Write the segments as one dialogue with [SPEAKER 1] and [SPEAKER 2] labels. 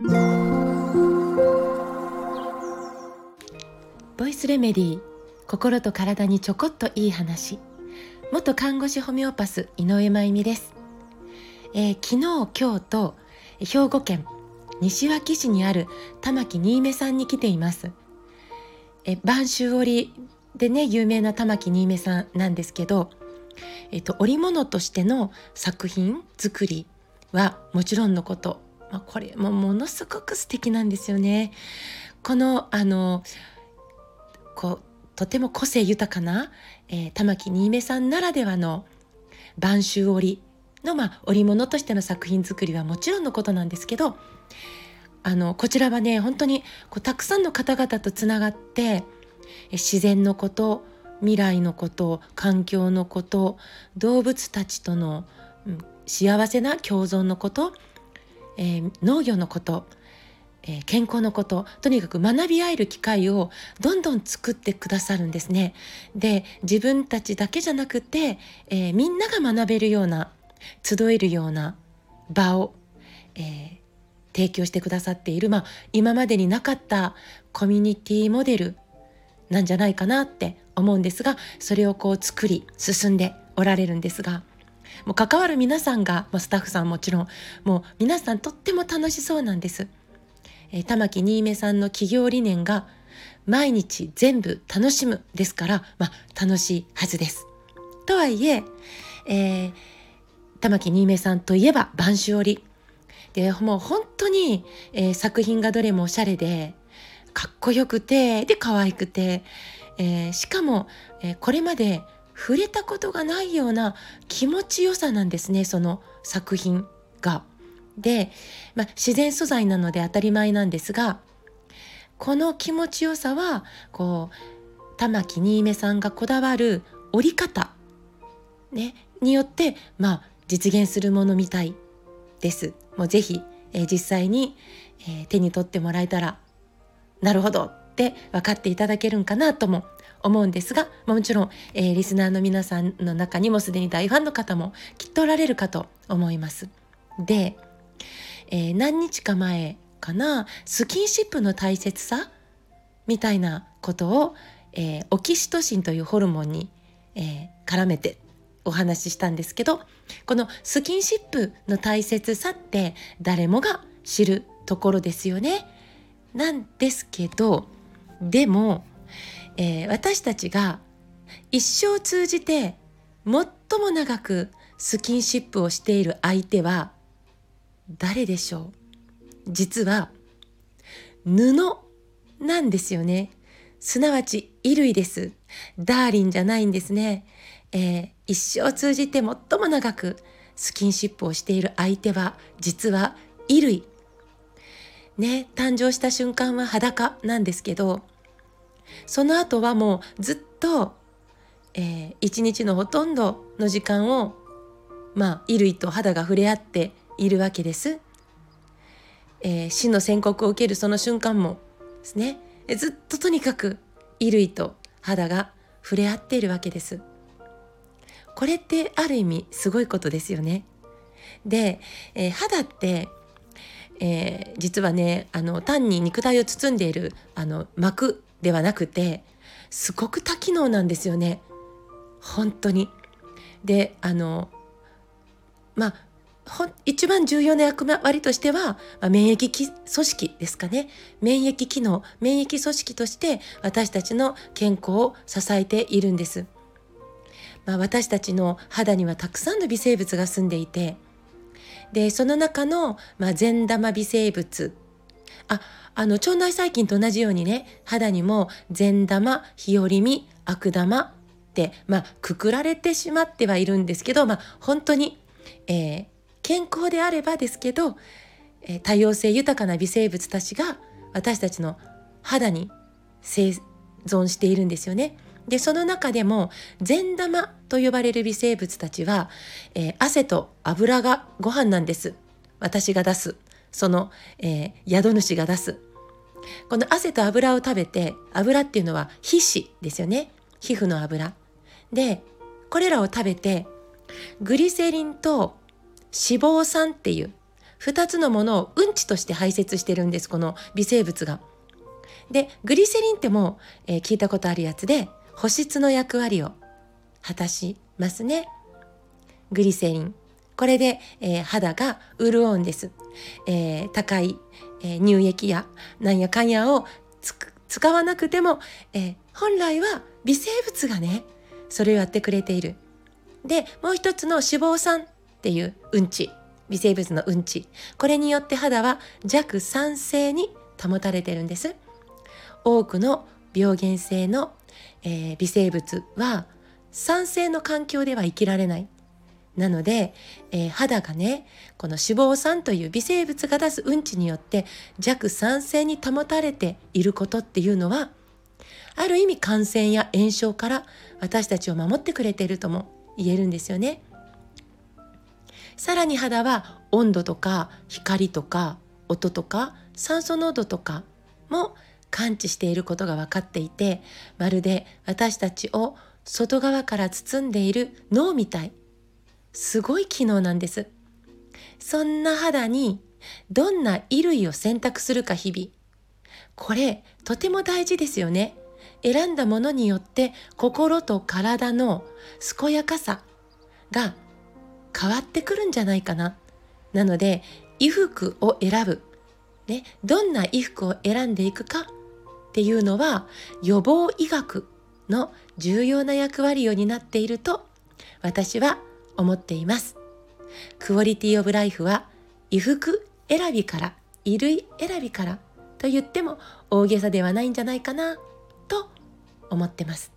[SPEAKER 1] ボイスレメディー心と体にちょこっといい話。元看護師ホメオパス井上真由美です、えー、昨日今日と兵庫県西脇市にある玉木新芽さんに来ています。え播州織でね有名な玉木新芽さんなんですけど、えっと、織物としての作品作りはもちろんのこと、まあ、これもものすごく素敵なんですよね。このあのこうとても個性豊かな、えー、玉木新芽さんならではの播州織の、まあ、織物としての作品作りはもちろんのことなんですけどあのこちらはね本当にこうたくさんの方々とつながって自然のこと未来のこと環境のこと動物たちとの、うん、幸せな共存のこと、えー、農業のことえー、健康のこととにかく学び合える機会をどんどん作ってくださるんですね。で自分たちだけじゃなくて、えー、みんなが学べるような集えるような場を、えー、提供してくださっている、まあ、今までになかったコミュニティモデルなんじゃないかなって思うんですがそれをこう作り進んでおられるんですが。もう関わる皆さんが、まあ、スタッフさんもちろんもう皆さんとっても楽しそうなんです。えー、玉木新芽さんの企業理念が毎日全部楽しむですから、まあ、楽しいはずです。とはいええー、玉木新芽さんといえば播州織でもう本当に、えー、作品がどれもおしゃれでかっこよくてで可愛くて、えー、しかも、えー、これまで触れたことがないような気持ちよさなんですねその作品が。で、まあ、自然素材なので当たり前なんですがこの気持ちよさはこう玉木新芽さんがこだわる折り方、ね、によってまあ実現するものみたいです。もうぜひ、えー、実際に、えー、手に取ってもらえたらなるほどって分かっていただけるんかなとも思うんですがもちろん、えー、リスナーの皆さんの中にもすでに大ファンの方もきっとおられるかと思います。で、えー、何日か前かなスキンシップの大切さみたいなことを、えー、オキシトシンというホルモンに、えー、絡めてお話ししたんですけどこのスキンシップの大切さって誰もが知るところですよね。なんですけどでも、えー、私たちが一生通じて最も長くスキンシップをしている相手は誰でしょう？実は布なんですよね。すなわち衣類です。ダーリンじゃないんですね、えー、一生通じて最も長くスキンシップをしている相手は実は衣類。ね誕生した瞬間は裸なんですけどその後はもうずっと、えー、一日のほとんどの時間をまあ衣類と肌が触れ合っているわけです。えー、死の宣告を受けるその瞬間もですねずっととにかく衣類と肌が触れ合っているわけです。これってある意味すごいことですよね。で、えー、肌って、えー、実はねあの単に肉体を包んでいるあの膜ではなくてすごく多機能なんですよね。本当に。であのまあ一番重要な役割としては、まあ、免疫組織ですかね。免疫機能免疫組織として私たちの健康を支えているんです、まあ、私たちの肌にはたくさんの微生物が住んでいてでその中の、まあ、善玉微生物ああの腸内細菌と同じようにね肌にも善玉日和見悪玉って、まあ、くくられてしまってはいるんですけど、まあ、本当に、えー、健康であればですけど、えー、多様性豊かな微生物たちが私たちの肌に生存しているんですよね。でその中でも善玉と呼ばれる微生物たちは、えー、汗と油がご飯なんです。私が出す。その、えー、宿主が出す。この汗と油を食べて油っていうのは皮脂ですよね。皮膚の油。でこれらを食べてグリセリンと脂肪酸っていう2つのものをうんちとして排泄してるんですこの微生物が。でグリセリンってもう、えー、聞いたことあるやつで保湿の役割を果たしますね。グリセリンこれで、えー、肌が潤うんです。えー、高い、えー、乳液やなんやかんやを使わなくても、え本来は微生物がねそれをやってくれている。でもう一つの脂肪酸っていううんち微生物のうんちこれによって肌は弱酸性に保たれてるんです。多くの病原性の、えー、微生物は酸性の環境では生きられないなので、えー、肌がねこの脂肪酸という微生物が出すうんちによって弱酸性に保たれていることっていうのはある意味感染や炎症から私たちを守ってくれているとも言えるんですよね。さらに肌は温度とか光とか音とか酸素濃度とかも感知していることが分かっていてまるで私たちを外側から包んでいる脳みたいすごい機能なんです。そんな肌にどんな衣類を選択するか日々。これとても大事ですよね。選んだものによって心と体の健やかさが変わってくるんじゃないかな。なので衣服を選ぶ。ね、どんな衣服を選んでいくかっていうのは予防医学の重要な役割を担っていると私は思っています。クオリティオブライフは衣服選びから衣類選びからと言っても大げさではないんじゃないかなと思ってます。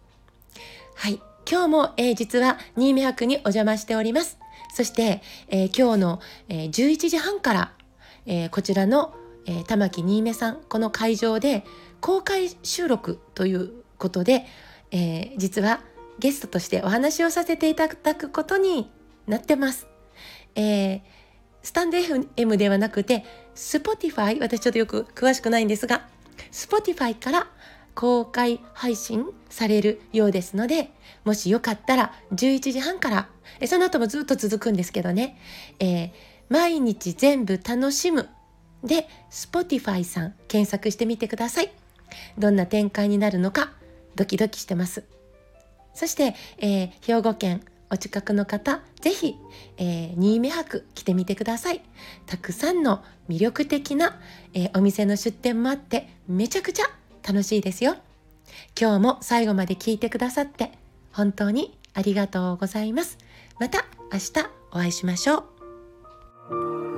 [SPEAKER 1] はい。今日も、えー、実は新見博にお邪魔しております。そして、えー、今日の、えー、11時半から、えこちらの、え玉木新芽さん、この会場で公開収録ということで、え実はゲストとしてお話をさせていただくことになってます。えー、スタンド FM ではなくて Spotify 私ちょっとよく詳しくないんですが Spotify から公開配信されるようですのでもしよかったら11時半からその後もずっと続くんですけどね、えー、毎日全部楽しむで Spotify さん検索してみてくださいどんな展開になるのかドキドキしてますそして、えー、兵庫県お近くの方、ぜひ、えー、新目博来てみてください。たくさんの魅力的な、えー、お店の出店もあって、めちゃくちゃ楽しいですよ。今日も最後まで聞いてくださって、本当にありがとうございます。また明日お会いしましょう。